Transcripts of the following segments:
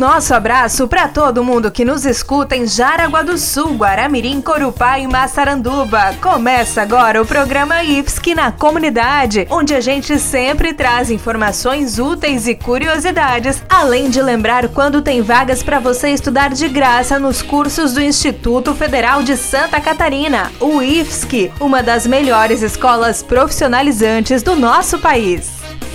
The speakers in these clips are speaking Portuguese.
Nosso abraço para todo mundo que nos escuta em Jaraguá do Sul, Guaramirim, Corupá e Massaranduba. Começa agora o programa IFSC na comunidade, onde a gente sempre traz informações úteis e curiosidades, além de lembrar quando tem vagas para você estudar de graça nos cursos do Instituto Federal de Santa Catarina, o IFSC, uma das melhores escolas profissionalizantes do nosso país.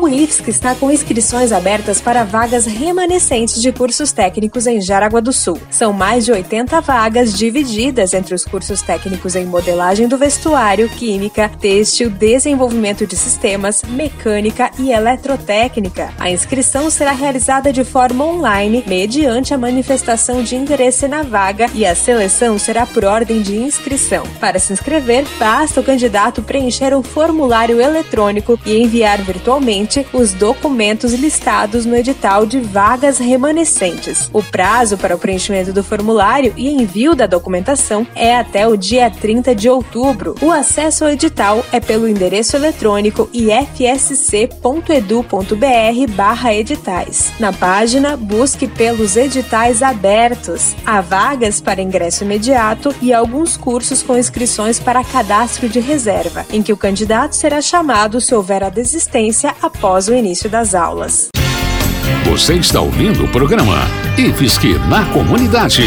O IFSC está com inscrições abertas para vagas remanescentes de cursos técnicos em Jaraguá do Sul. São mais de 80 vagas divididas entre os cursos técnicos em modelagem do vestuário, química, têxtil, desenvolvimento de sistemas, mecânica e eletrotécnica. A inscrição será realizada de forma online, mediante a manifestação de interesse na vaga, e a seleção será por ordem de inscrição. Para se inscrever, basta o candidato preencher um formulário eletrônico e enviar virtualmente os documentos listados no edital de vagas remanescentes. O prazo para o preenchimento do formulário e envio da documentação é até o dia 30 de outubro. O acesso ao edital é pelo endereço eletrônico ifsc.edu.br/editais. Na página, busque pelos editais abertos. Há vagas para ingresso imediato e alguns cursos com inscrições para cadastro de reserva, em que o candidato será chamado se houver a desistência após o início das aulas. Você está ouvindo o programa IFSC na Comunidade.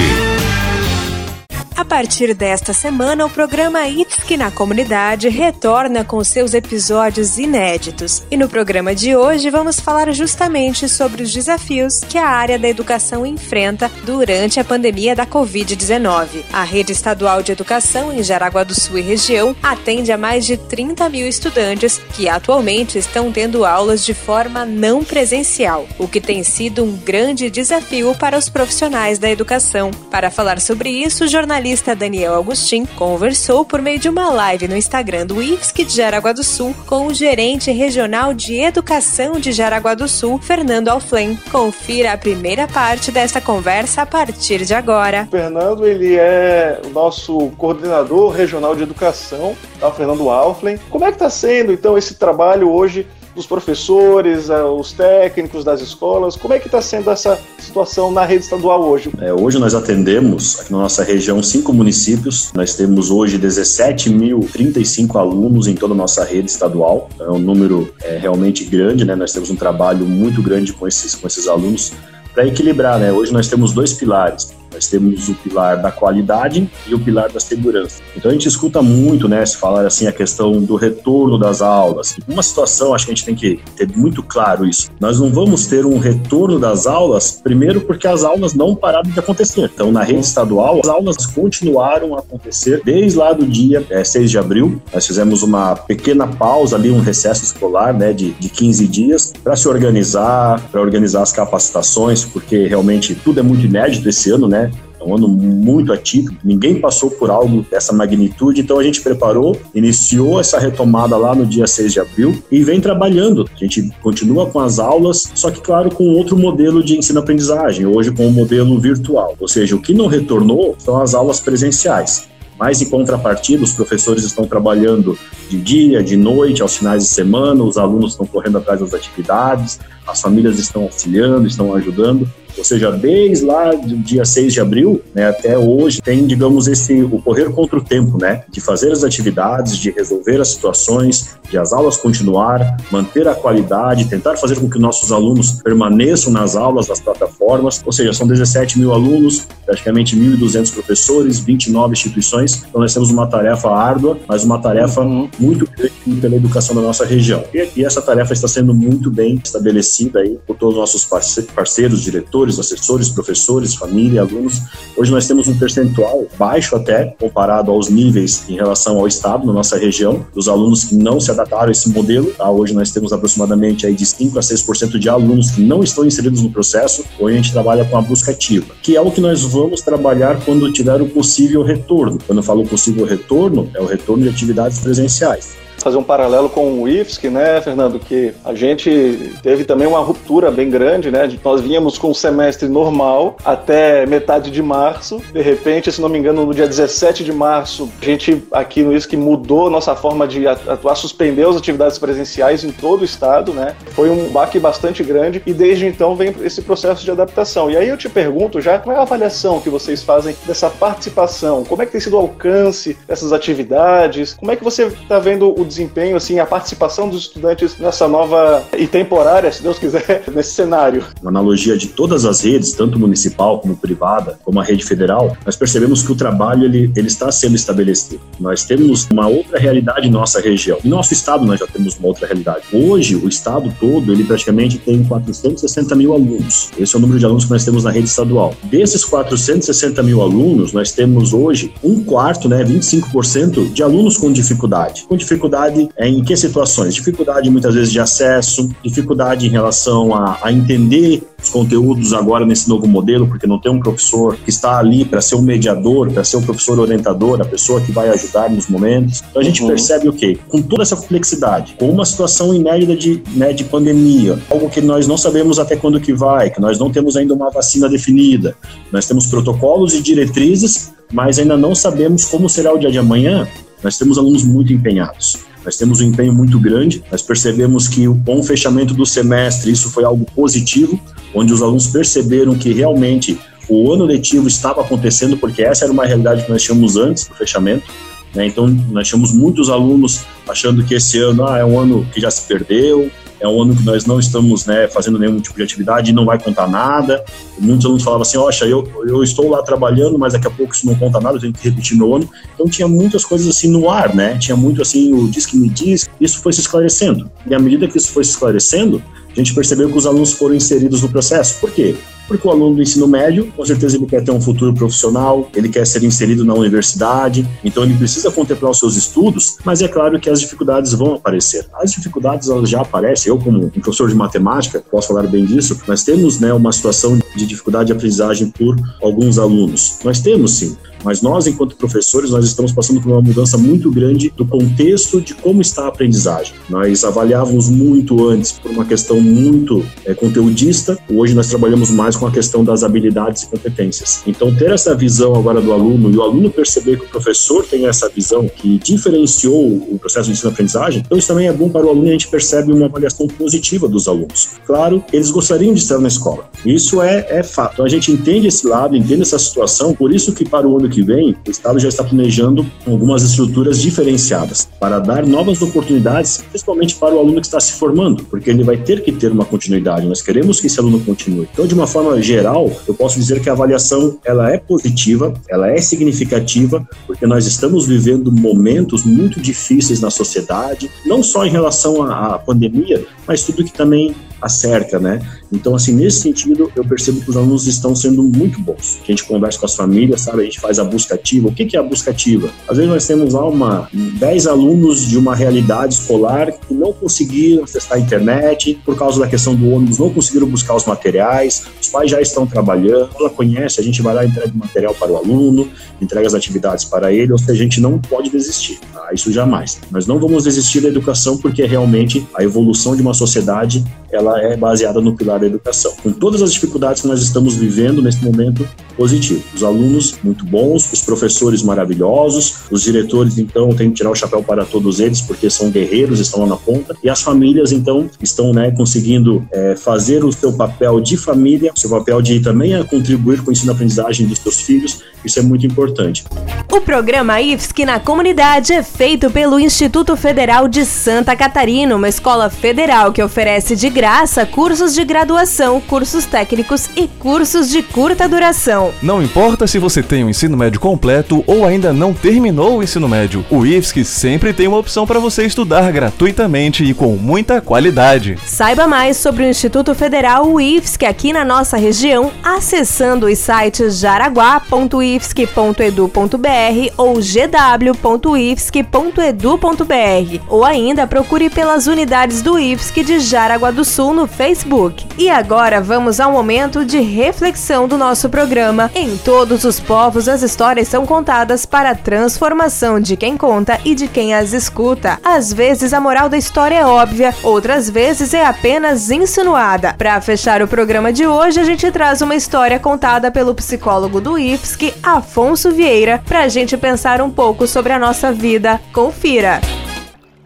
A partir desta semana, o programa IFSC na comunidade retorna com seus episódios inéditos. E no programa de hoje vamos falar justamente sobre os desafios que a área da educação enfrenta durante a pandemia da Covid-19. A rede estadual de educação em Jaraguá do Sul e região atende a mais de 30 mil estudantes que atualmente estão tendo aulas de forma não presencial, o que tem sido um grande desafio para os profissionais da educação. Para falar sobre isso, o jornalista jornalista Daniel Agostin conversou por meio de uma live no Instagram do IFSC de Jaraguá do Sul com o gerente regional de educação de Jaraguá do Sul, Fernando Alflen. Confira a primeira parte dessa conversa a partir de agora. O Fernando, ele é o nosso coordenador regional de educação, tá? Fernando Alflen. Como é que está sendo, então, esse trabalho hoje dos professores, eh, os técnicos das escolas? Como é que está sendo essa situação na rede estadual hoje? É, hoje nós atendemos, aqui na nossa região, cinco municípios. Nós temos hoje 17.035 alunos em toda a nossa rede estadual. É um número é, realmente grande, né? Nós temos um trabalho muito grande com esses, com esses alunos para equilibrar, né? Hoje nós temos dois pilares. Nós temos o pilar da qualidade e o pilar da segurança. Então a gente escuta muito, né, se falar assim a questão do retorno das aulas. Uma situação, acho que a gente tem que ter muito claro isso. Nós não vamos ter um retorno das aulas, primeiro porque as aulas não pararam de acontecer. Então na rede estadual, as aulas continuaram a acontecer desde lá do dia é, 6 de abril. Nós fizemos uma pequena pausa ali, um recesso escolar, né, de, de 15 dias para se organizar, para organizar as capacitações, porque realmente tudo é muito inédito esse ano, né? É um ano muito atípico, ninguém passou por algo dessa magnitude, então a gente preparou, iniciou essa retomada lá no dia 6 de abril e vem trabalhando. A gente continua com as aulas, só que, claro, com outro modelo de ensino-aprendizagem, hoje com o modelo virtual. Ou seja, o que não retornou são as aulas presenciais. Mas, em contrapartida, os professores estão trabalhando de dia, de noite, aos finais de semana, os alunos estão correndo atrás das atividades, as famílias estão auxiliando, estão ajudando. Ou seja, desde lá do dia 6 de abril né, até hoje, tem, digamos, esse o correr contra o tempo, né? De fazer as atividades, de resolver as situações, de as aulas continuar, manter a qualidade, tentar fazer com que nossos alunos permaneçam nas aulas, nas plataformas. Ou seja, são 17 mil alunos, praticamente 1.200 professores, 29 instituições. Então, nós temos uma tarefa árdua, mas uma tarefa uhum. muito grande pela educação da nossa região. E, e essa tarefa está sendo muito bem estabelecida aí por todos os nossos parceiros, diretores, assessores, professores, família, alunos. Hoje nós temos um percentual baixo até, comparado aos níveis em relação ao Estado, na nossa região, dos alunos que não se adaptaram a esse modelo. Tá? Hoje nós temos aproximadamente aí de 5 a 6% de alunos que não estão inseridos no processo. Hoje a gente trabalha com a busca ativa, que é o que nós vamos trabalhar quando tiver o possível retorno. Quando eu falo possível retorno, é o retorno de atividades presenciais fazer um paralelo com o IFSC, né, Fernando? Que a gente teve também uma ruptura bem grande, né? Nós vínhamos com o semestre normal até metade de março. De repente, se não me engano, no dia 17 de março, a gente aqui no IFSC mudou nossa forma de atuar, suspendeu as atividades presenciais em todo o estado, né? Foi um baque bastante grande e desde então vem esse processo de adaptação. E aí eu te pergunto já, qual é a avaliação que vocês fazem dessa participação? Como é que tem sido o alcance dessas atividades? Como é que você está vendo o desempenho, assim, a participação dos estudantes nessa nova e temporária, se Deus quiser, nesse cenário. Uma analogia de todas as redes, tanto municipal como privada, como a rede federal, nós percebemos que o trabalho ele, ele está sendo estabelecido. Nós temos uma outra realidade em nossa região. Em nosso estado nós já temos uma outra realidade. Hoje, o estado todo, ele praticamente tem 460 mil alunos. Esse é o número de alunos que nós temos na rede estadual. Desses 460 mil alunos, nós temos hoje um quarto, né, 25% de alunos com dificuldade. Com dificuldade dificuldade em que situações? Dificuldade muitas vezes de acesso, dificuldade em relação a, a entender os conteúdos agora nesse novo modelo, porque não tem um professor que está ali para ser um mediador, para ser um professor orientador, a pessoa que vai ajudar nos momentos. Então a gente uhum. percebe o quê? Com toda essa complexidade, com uma situação inédita de, né, de pandemia, algo que nós não sabemos até quando que vai, que nós não temos ainda uma vacina definida, nós temos protocolos e diretrizes, mas ainda não sabemos como será o dia de amanhã, nós temos alunos muito empenhados. Nós temos um empenho muito grande, nós percebemos que com o fechamento do semestre isso foi algo positivo, onde os alunos perceberam que realmente o ano letivo estava acontecendo, porque essa era uma realidade que nós tínhamos antes do fechamento. Né? Então, nós tínhamos muitos alunos achando que esse ano ah, é um ano que já se perdeu, é um ano que nós não estamos né, fazendo nenhum tipo de atividade e não vai contar nada. Muitos alunos falavam assim, oxa, eu, eu estou lá trabalhando, mas daqui a pouco isso não conta nada, eu tenho que repetir meu ano. Então tinha muitas coisas assim no ar, né? Tinha muito assim, o diz que me diz, isso foi se esclarecendo. E à medida que isso foi se esclarecendo, a gente percebeu que os alunos foram inseridos no processo. Por quê? Porque o aluno do ensino médio, com certeza ele quer ter um futuro profissional, ele quer ser inserido na universidade, então ele precisa contemplar os seus estudos, mas é claro que as dificuldades vão aparecer. As dificuldades elas já aparecem. Eu, como um professor de matemática, posso falar bem disso. Nós temos né, uma situação de dificuldade de aprendizagem por alguns alunos. Nós temos sim. Mas nós, enquanto professores, nós estamos passando por uma mudança muito grande do contexto de como está a aprendizagem. Nós avaliávamos muito antes por uma questão muito é, conteudista, hoje nós trabalhamos mais com a questão das habilidades e competências. Então, ter essa visão agora do aluno e o aluno perceber que o professor tem essa visão que diferenciou o processo de ensino-aprendizagem, então isso também é bom para o aluno e a gente percebe uma avaliação positiva dos alunos. Claro, eles gostariam de estar na escola. Isso é, é fato. Então, a gente entende esse lado, entende essa situação, por isso que para o ano que vem, o Estado já está planejando algumas estruturas diferenciadas para dar novas oportunidades, principalmente para o aluno que está se formando, porque ele vai ter que ter uma continuidade. Nós queremos que esse aluno continue. Então, de uma forma geral, eu posso dizer que a avaliação ela é positiva, ela é significativa, porque nós estamos vivendo momentos muito difíceis na sociedade, não só em relação à, pandemia, mas tudo que também acerca, né? Então, assim, nesse sentido, eu percebo que os alunos estão sendo muito bons. A gente conversa com as famílias, sabe? A gente faz a busca ativa. O que é a busca ativa? Às vezes nós temos lá uma, 10 alunos de uma realidade escolar que não conseguiram acessar a internet por causa da questão do ônibus, não conseguiram buscar os materiais, os pais já estão trabalhando, ela conhece, a gente vai lá e entrega o material para o aluno, entrega as atividades para ele, ou seja, a gente não pode desistir, tá? isso jamais. Nós não vamos desistir da educação porque realmente a evolução de uma sociedade, ela é baseada no pilar da educação. Com todas as dificuldades que nós estamos vivendo nesse momento, positivo. Os alunos muito bons, os professores maravilhosos, os diretores, então, tem que tirar o chapéu para todos eles, porque são guerreiros, estão lá na ponta, e as famílias, então, estão né, conseguindo é, fazer o seu papel de família, o seu papel de também a contribuir com o ensino-aprendizagem dos seus filhos, isso é muito importante. O programa IFSC na comunidade é feito pelo Instituto Federal de Santa Catarina, uma escola federal que oferece de graça cursos de graduação, cursos técnicos e cursos de curta duração. Não importa se você tem o ensino médio completo ou ainda não terminou o ensino médio, o IFSC sempre tem uma opção para você estudar gratuitamente e com muita qualidade. Saiba mais sobre o Instituto Federal IFSC aqui na nossa região acessando os sites jaraguá.ifsc.edu.br ou gw.ifsc.edu.br ou ainda procure pelas unidades do IFSC de Jaraguá do Sul no Facebook. E agora vamos ao momento de reflexão do nosso programa. Em todos os povos as histórias são contadas para a transformação de quem conta e de quem as escuta. Às vezes a moral da história é óbvia, outras vezes é apenas insinuada. Para fechar o programa de hoje, a gente traz uma história contada pelo psicólogo do IFSC, Afonso Vieira, para a gente pensar um pouco sobre a nossa vida. Confira!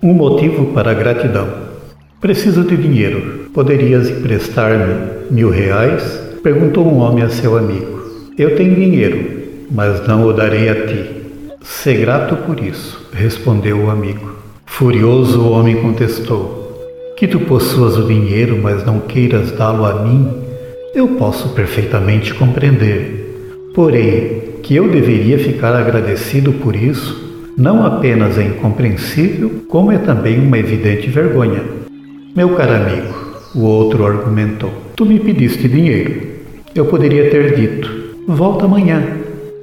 Um motivo para a gratidão. Preciso de dinheiro. Poderias emprestar-me mil reais? Perguntou um homem a seu amigo. Eu tenho dinheiro, mas não o darei a ti. Sê grato por isso, respondeu o amigo. Furioso, o homem contestou: Que tu possuas o dinheiro, mas não queiras dá-lo a mim, eu posso perfeitamente compreender. Porém, que eu deveria ficar agradecido por isso não apenas é incompreensível, como é também uma evidente vergonha. Meu caro amigo, o outro argumentou, tu me pediste dinheiro. Eu poderia ter dito, volta amanhã.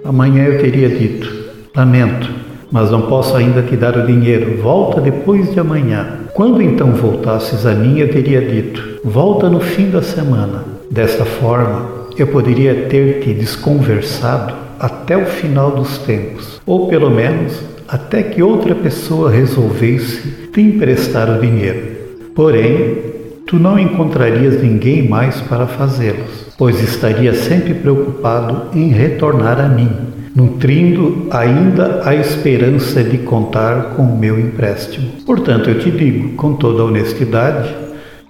Amanhã eu teria dito, lamento, mas não posso ainda te dar o dinheiro, volta depois de amanhã. Quando então voltasses a mim, eu teria dito, volta no fim da semana. Desta forma, eu poderia ter te desconversado até o final dos tempos, ou pelo menos até que outra pessoa resolvesse te emprestar o dinheiro. Porém, tu não encontrarias ninguém mais para fazê-los, pois estaria sempre preocupado em retornar a mim, nutrindo ainda a esperança de contar com o meu empréstimo. Portanto, eu te digo com toda honestidade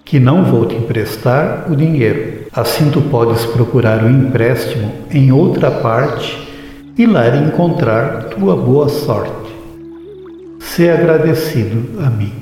que não vou te emprestar o dinheiro. Assim tu podes procurar o empréstimo em outra parte e lá encontrar tua boa sorte. Ser agradecido a mim.